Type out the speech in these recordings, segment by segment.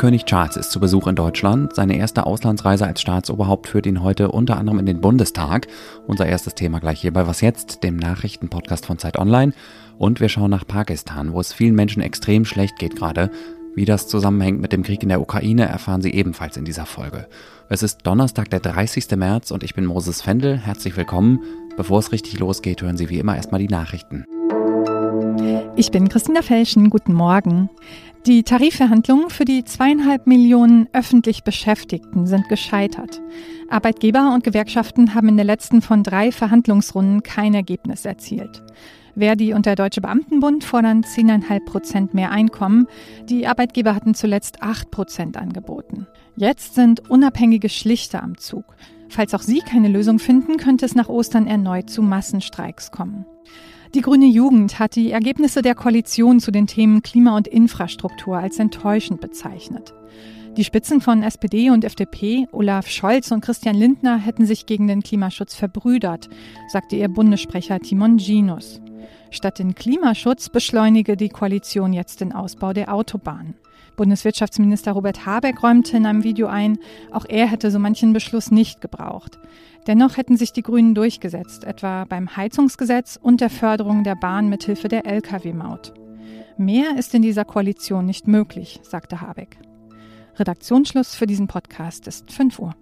König Charles ist zu Besuch in Deutschland. Seine erste Auslandsreise als Staatsoberhaupt führt ihn heute unter anderem in den Bundestag. Unser erstes Thema gleich hier bei Was jetzt, dem Nachrichtenpodcast von Zeit Online. Und wir schauen nach Pakistan, wo es vielen Menschen extrem schlecht geht gerade. Wie das zusammenhängt mit dem Krieg in der Ukraine, erfahren Sie ebenfalls in dieser Folge. Es ist Donnerstag, der 30. März und ich bin Moses Fendel. Herzlich willkommen. Bevor es richtig losgeht, hören Sie wie immer erstmal die Nachrichten. Ich bin Christina Felschen. Guten Morgen. Die Tarifverhandlungen für die zweieinhalb Millionen öffentlich Beschäftigten sind gescheitert. Arbeitgeber und Gewerkschaften haben in der letzten von drei Verhandlungsrunden kein Ergebnis erzielt. Verdi und der Deutsche Beamtenbund fordern 10,5 Prozent mehr Einkommen. Die Arbeitgeber hatten zuletzt 8 Prozent angeboten. Jetzt sind unabhängige Schlichter am Zug. Falls auch sie keine Lösung finden, könnte es nach Ostern erneut zu Massenstreiks kommen. Die Grüne Jugend hat die Ergebnisse der Koalition zu den Themen Klima und Infrastruktur als enttäuschend bezeichnet. Die Spitzen von SPD und FDP, Olaf Scholz und Christian Lindner, hätten sich gegen den Klimaschutz verbrüdert, sagte ihr Bundessprecher Timon Ginus. Statt den Klimaschutz beschleunige die Koalition jetzt den Ausbau der Autobahnen. Bundeswirtschaftsminister Robert Habeck räumte in einem Video ein, auch er hätte so manchen Beschluss nicht gebraucht. Dennoch hätten sich die Grünen durchgesetzt, etwa beim Heizungsgesetz und der Förderung der Bahn mithilfe der Lkw-Maut. Mehr ist in dieser Koalition nicht möglich, sagte Habeck. Redaktionsschluss für diesen Podcast ist 5 Uhr.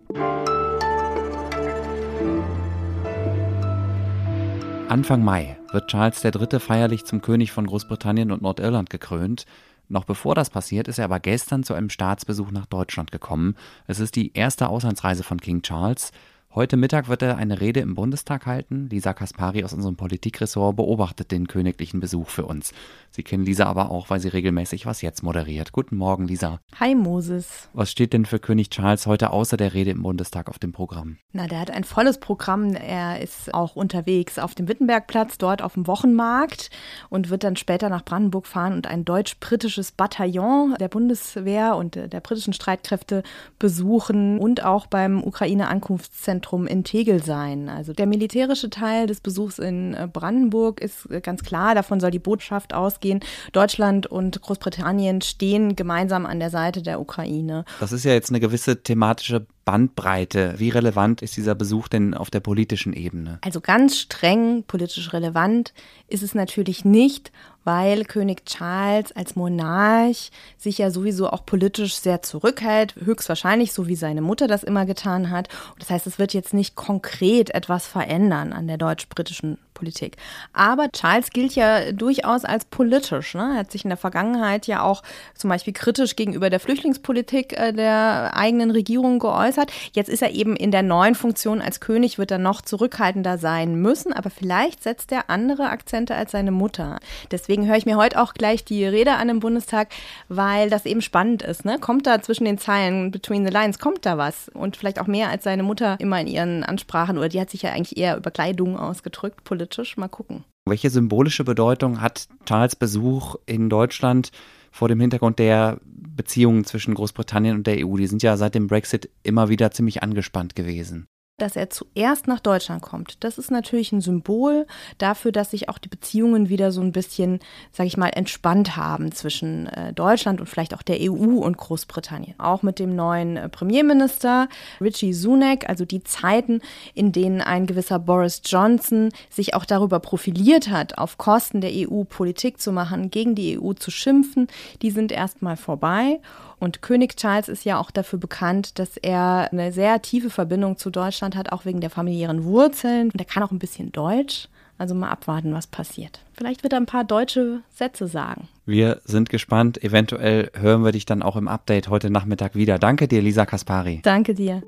Anfang Mai wird Charles III. feierlich zum König von Großbritannien und Nordirland gekrönt. Noch bevor das passiert, ist er aber gestern zu einem Staatsbesuch nach Deutschland gekommen. Es ist die erste Auslandsreise von King Charles. Heute Mittag wird er eine Rede im Bundestag halten. Lisa Kaspari aus unserem Politikressort beobachtet den königlichen Besuch für uns. Sie kennen Lisa aber auch, weil sie regelmäßig was jetzt moderiert. Guten Morgen, Lisa. Hi, Moses. Was steht denn für König Charles heute außer der Rede im Bundestag auf dem Programm? Na, der hat ein volles Programm. Er ist auch unterwegs auf dem Wittenbergplatz, dort auf dem Wochenmarkt und wird dann später nach Brandenburg fahren und ein deutsch-britisches Bataillon der Bundeswehr und der britischen Streitkräfte besuchen und auch beim Ukraine-Ankunftszentrum Zentrum in Tegel sein. Also der militärische Teil des Besuchs in Brandenburg ist ganz klar, davon soll die Botschaft ausgehen. Deutschland und Großbritannien stehen gemeinsam an der Seite der Ukraine. Das ist ja jetzt eine gewisse thematische Bandbreite. Wie relevant ist dieser Besuch denn auf der politischen Ebene? Also ganz streng politisch relevant ist es natürlich nicht, weil König Charles als Monarch sich ja sowieso auch politisch sehr zurückhält, höchstwahrscheinlich so wie seine Mutter das immer getan hat. Das heißt, es wird jetzt nicht konkret etwas verändern an der deutsch-britischen Politik. Aber Charles gilt ja durchaus als politisch. Ne? Er hat sich in der Vergangenheit ja auch zum Beispiel kritisch gegenüber der Flüchtlingspolitik äh, der eigenen Regierung geäußert. Jetzt ist er eben in der neuen Funktion als König, wird er noch zurückhaltender sein müssen, aber vielleicht setzt er andere Akzente als seine Mutter. Deswegen höre ich mir heute auch gleich die Rede an im Bundestag, weil das eben spannend ist. Ne? Kommt da zwischen den Zeilen, between the lines, kommt da was? Und vielleicht auch mehr als seine Mutter immer in ihren Ansprachen, oder die hat sich ja eigentlich eher über Kleidung ausgedrückt, politisch. Mal gucken. Welche symbolische Bedeutung hat Charles Besuch in Deutschland vor dem Hintergrund der Beziehungen zwischen Großbritannien und der EU? Die sind ja seit dem Brexit immer wieder ziemlich angespannt gewesen dass er zuerst nach Deutschland kommt. Das ist natürlich ein Symbol dafür, dass sich auch die Beziehungen wieder so ein bisschen, sage ich mal, entspannt haben zwischen äh, Deutschland und vielleicht auch der EU und Großbritannien. Auch mit dem neuen äh, Premierminister Richie Sunak, also die Zeiten, in denen ein gewisser Boris Johnson sich auch darüber profiliert hat, auf Kosten der EU Politik zu machen, gegen die EU zu schimpfen, die sind erstmal vorbei. Und König Charles ist ja auch dafür bekannt, dass er eine sehr tiefe Verbindung zu Deutschland hat, auch wegen der familiären Wurzeln. Und er kann auch ein bisschen Deutsch. Also mal abwarten, was passiert. Vielleicht wird er ein paar deutsche Sätze sagen. Wir sind gespannt. Eventuell hören wir dich dann auch im Update heute Nachmittag wieder. Danke dir, Lisa Kaspari. Danke dir.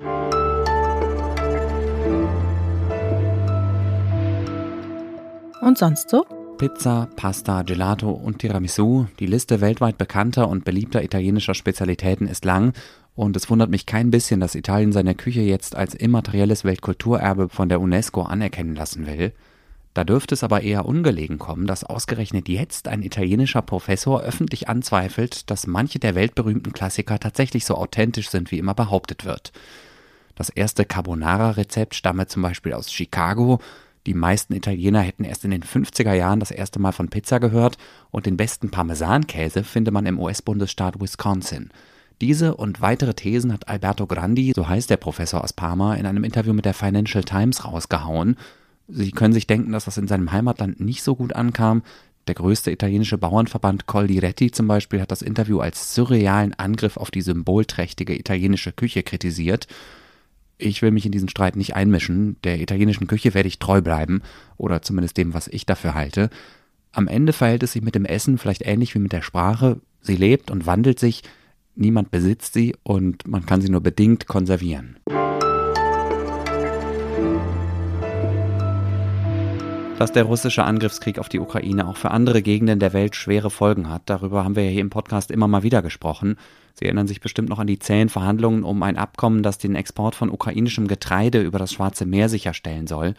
Und sonst so? Pizza, Pasta, Gelato und Tiramisu. Die Liste weltweit bekannter und beliebter italienischer Spezialitäten ist lang und es wundert mich kein bisschen, dass Italien seine Küche jetzt als immaterielles Weltkulturerbe von der UNESCO anerkennen lassen will. Da dürfte es aber eher ungelegen kommen, dass ausgerechnet jetzt ein italienischer Professor öffentlich anzweifelt, dass manche der weltberühmten Klassiker tatsächlich so authentisch sind, wie immer behauptet wird. Das erste Carbonara-Rezept stamme zum Beispiel aus Chicago, die meisten Italiener hätten erst in den 50er Jahren das erste Mal von Pizza gehört und den besten Parmesankäse finde man im US-Bundesstaat Wisconsin. Diese und weitere Thesen hat Alberto Grandi, so heißt der Professor aus Parma, in einem Interview mit der Financial Times rausgehauen. Sie können sich denken, dass das in seinem Heimatland nicht so gut ankam. Der größte italienische Bauernverband Coldiretti zum Beispiel hat das Interview als surrealen Angriff auf die symbolträchtige italienische Küche kritisiert. Ich will mich in diesen Streit nicht einmischen. Der italienischen Küche werde ich treu bleiben, oder zumindest dem, was ich dafür halte. Am Ende verhält es sich mit dem Essen vielleicht ähnlich wie mit der Sprache. Sie lebt und wandelt sich, niemand besitzt sie und man kann sie nur bedingt konservieren. Dass der russische Angriffskrieg auf die Ukraine auch für andere Gegenden der Welt schwere Folgen hat, darüber haben wir ja hier im Podcast immer mal wieder gesprochen. Sie erinnern sich bestimmt noch an die zähen Verhandlungen um ein Abkommen, das den Export von ukrainischem Getreide über das Schwarze Meer sicherstellen soll.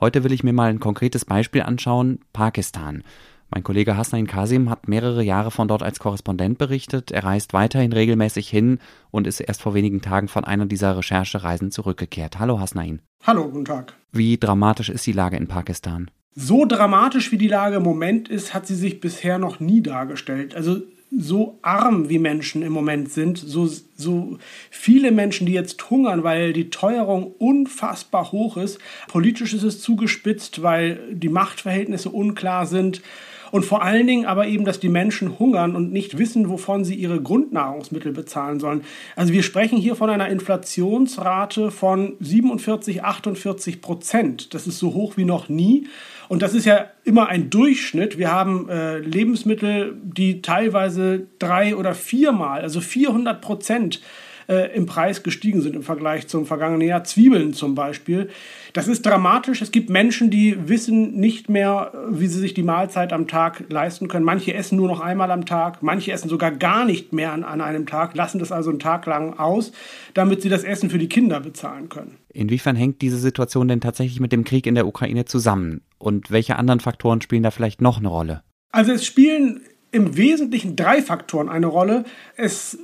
Heute will ich mir mal ein konkretes Beispiel anschauen, Pakistan. Mein Kollege Hasnain Kasim hat mehrere Jahre von dort als Korrespondent berichtet. Er reist weiterhin regelmäßig hin und ist erst vor wenigen Tagen von einer dieser Recherchereisen zurückgekehrt. Hallo Hasnain. Hallo, guten Tag. Wie dramatisch ist die Lage in Pakistan? So dramatisch wie die Lage im Moment ist, hat sie sich bisher noch nie dargestellt. Also so arm wie Menschen im Moment sind, so, so viele Menschen, die jetzt hungern, weil die Teuerung unfassbar hoch ist. Politisch ist es zugespitzt, weil die Machtverhältnisse unklar sind. Und vor allen Dingen aber eben, dass die Menschen hungern und nicht wissen, wovon sie ihre Grundnahrungsmittel bezahlen sollen. Also wir sprechen hier von einer Inflationsrate von 47, 48 Prozent. Das ist so hoch wie noch nie. Und das ist ja immer ein Durchschnitt. Wir haben äh, Lebensmittel, die teilweise drei oder viermal, also 400 Prozent äh, im Preis gestiegen sind im Vergleich zum vergangenen Jahr. Zwiebeln zum Beispiel. Das ist dramatisch. Es gibt Menschen, die wissen nicht mehr, wie sie sich die Mahlzeit am Tag leisten können. Manche essen nur noch einmal am Tag, manche essen sogar gar nicht mehr an, an einem Tag, lassen das also einen Tag lang aus, damit sie das Essen für die Kinder bezahlen können. Inwiefern hängt diese Situation denn tatsächlich mit dem Krieg in der Ukraine zusammen? Und welche anderen Faktoren spielen da vielleicht noch eine Rolle? Also es spielen im Wesentlichen drei Faktoren eine Rolle. Es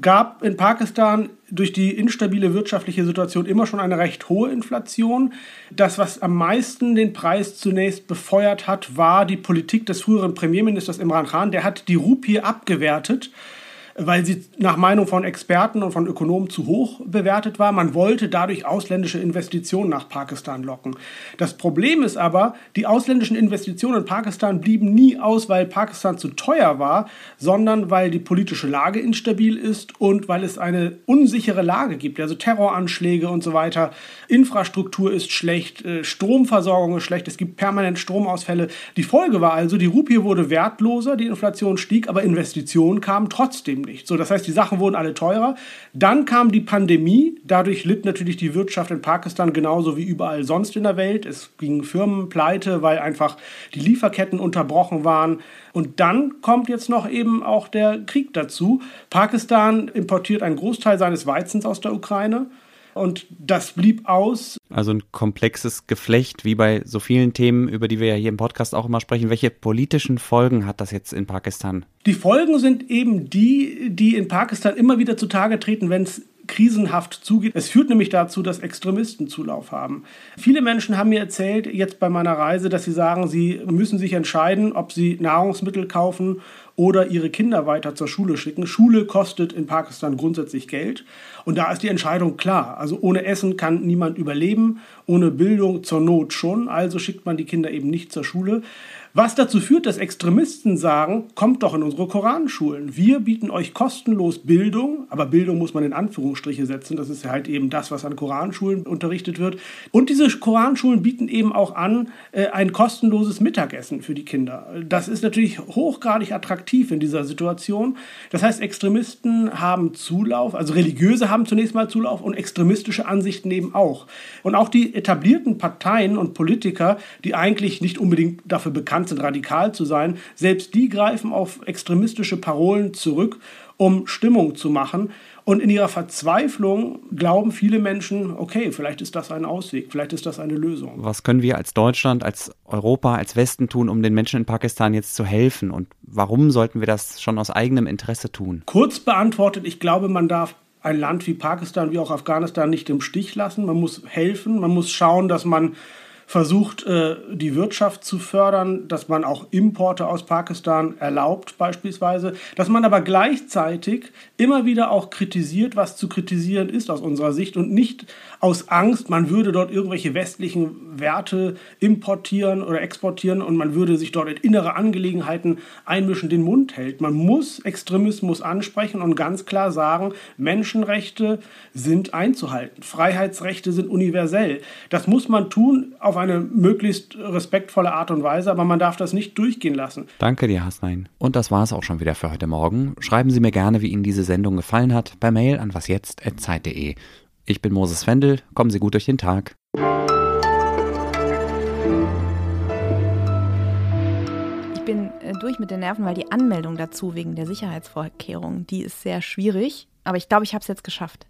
gab in Pakistan durch die instabile wirtschaftliche Situation immer schon eine recht hohe Inflation. Das, was am meisten den Preis zunächst befeuert hat, war die Politik des früheren Premierministers Imran Khan. Der hat die Rupie abgewertet weil sie nach Meinung von Experten und von Ökonomen zu hoch bewertet war. Man wollte dadurch ausländische Investitionen nach Pakistan locken. Das Problem ist aber, die ausländischen Investitionen in Pakistan blieben nie aus, weil Pakistan zu teuer war, sondern weil die politische Lage instabil ist und weil es eine unsichere Lage gibt, also Terroranschläge und so weiter. Infrastruktur ist schlecht, äh, Stromversorgung ist schlecht, es gibt permanent Stromausfälle. Die Folge war also, die Rupie wurde wertloser, die Inflation stieg, aber Investitionen kamen trotzdem nicht. So, das heißt, die Sachen wurden alle teurer. Dann kam die Pandemie. Dadurch litt natürlich die Wirtschaft in Pakistan genauso wie überall sonst in der Welt. Es gingen Firmen pleite, weil einfach die Lieferketten unterbrochen waren. Und dann kommt jetzt noch eben auch der Krieg dazu. Pakistan importiert einen Großteil seines Weizens aus der Ukraine. Und das blieb aus. Also ein komplexes Geflecht, wie bei so vielen Themen, über die wir ja hier im Podcast auch immer sprechen. Welche politischen Folgen hat das jetzt in Pakistan? Die Folgen sind eben die, die in Pakistan immer wieder zutage treten, wenn es krisenhaft zugeht. Es führt nämlich dazu, dass Extremisten Zulauf haben. Viele Menschen haben mir erzählt, jetzt bei meiner Reise, dass sie sagen, sie müssen sich entscheiden, ob sie Nahrungsmittel kaufen oder ihre Kinder weiter zur Schule schicken. Schule kostet in Pakistan grundsätzlich Geld. Und da ist die Entscheidung klar. Also ohne Essen kann niemand überleben, ohne Bildung zur Not schon. Also schickt man die Kinder eben nicht zur Schule. Was dazu führt, dass Extremisten sagen, kommt doch in unsere Koranschulen. Wir bieten euch kostenlos Bildung, aber Bildung muss man in Anführungsstriche setzen. Das ist ja halt eben das, was an Koranschulen unterrichtet wird. Und diese Koranschulen bieten eben auch an äh, ein kostenloses Mittagessen für die Kinder. Das ist natürlich hochgradig attraktiv in dieser Situation. Das heißt, Extremisten haben Zulauf, also religiöse haben zunächst mal Zulauf und extremistische Ansichten eben auch. Und auch die etablierten Parteien und Politiker, die eigentlich nicht unbedingt dafür bekannt sind, radikal zu sein, selbst die greifen auf extremistische Parolen zurück, um Stimmung zu machen. Und in ihrer Verzweiflung glauben viele Menschen, okay, vielleicht ist das ein Ausweg, vielleicht ist das eine Lösung. Was können wir als Deutschland, als Europa, als Westen tun, um den Menschen in Pakistan jetzt zu helfen? Und warum sollten wir das schon aus eigenem Interesse tun? Kurz beantwortet, ich glaube, man darf ein Land wie Pakistan wie auch Afghanistan nicht im Stich lassen. Man muss helfen, man muss schauen, dass man versucht, äh, die Wirtschaft zu fördern, dass man auch Importe aus Pakistan erlaubt beispielsweise, dass man aber gleichzeitig immer wieder auch kritisiert, was zu kritisieren ist aus unserer Sicht und nicht aus Angst, man würde dort irgendwelche westlichen Werte importieren oder exportieren und man würde sich dort in innere Angelegenheiten einmischen, den Mund hält. Man muss Extremismus ansprechen und ganz klar sagen, Menschenrechte sind einzuhalten, Freiheitsrechte sind universell. Das muss man tun auf eine möglichst respektvolle Art und Weise, aber man darf das nicht durchgehen lassen. Danke dir, Hasnein. Und das war es auch schon wieder für heute Morgen. Schreiben Sie mir gerne, wie Ihnen diese Sendung gefallen hat, per Mail an wasjetzt.zeit.de. Ich bin Moses Wendel, kommen Sie gut durch den Tag. Ich bin äh, durch mit den Nerven, weil die Anmeldung dazu wegen der Sicherheitsvorkehrungen, die ist sehr schwierig. Aber ich glaube, ich habe es jetzt geschafft.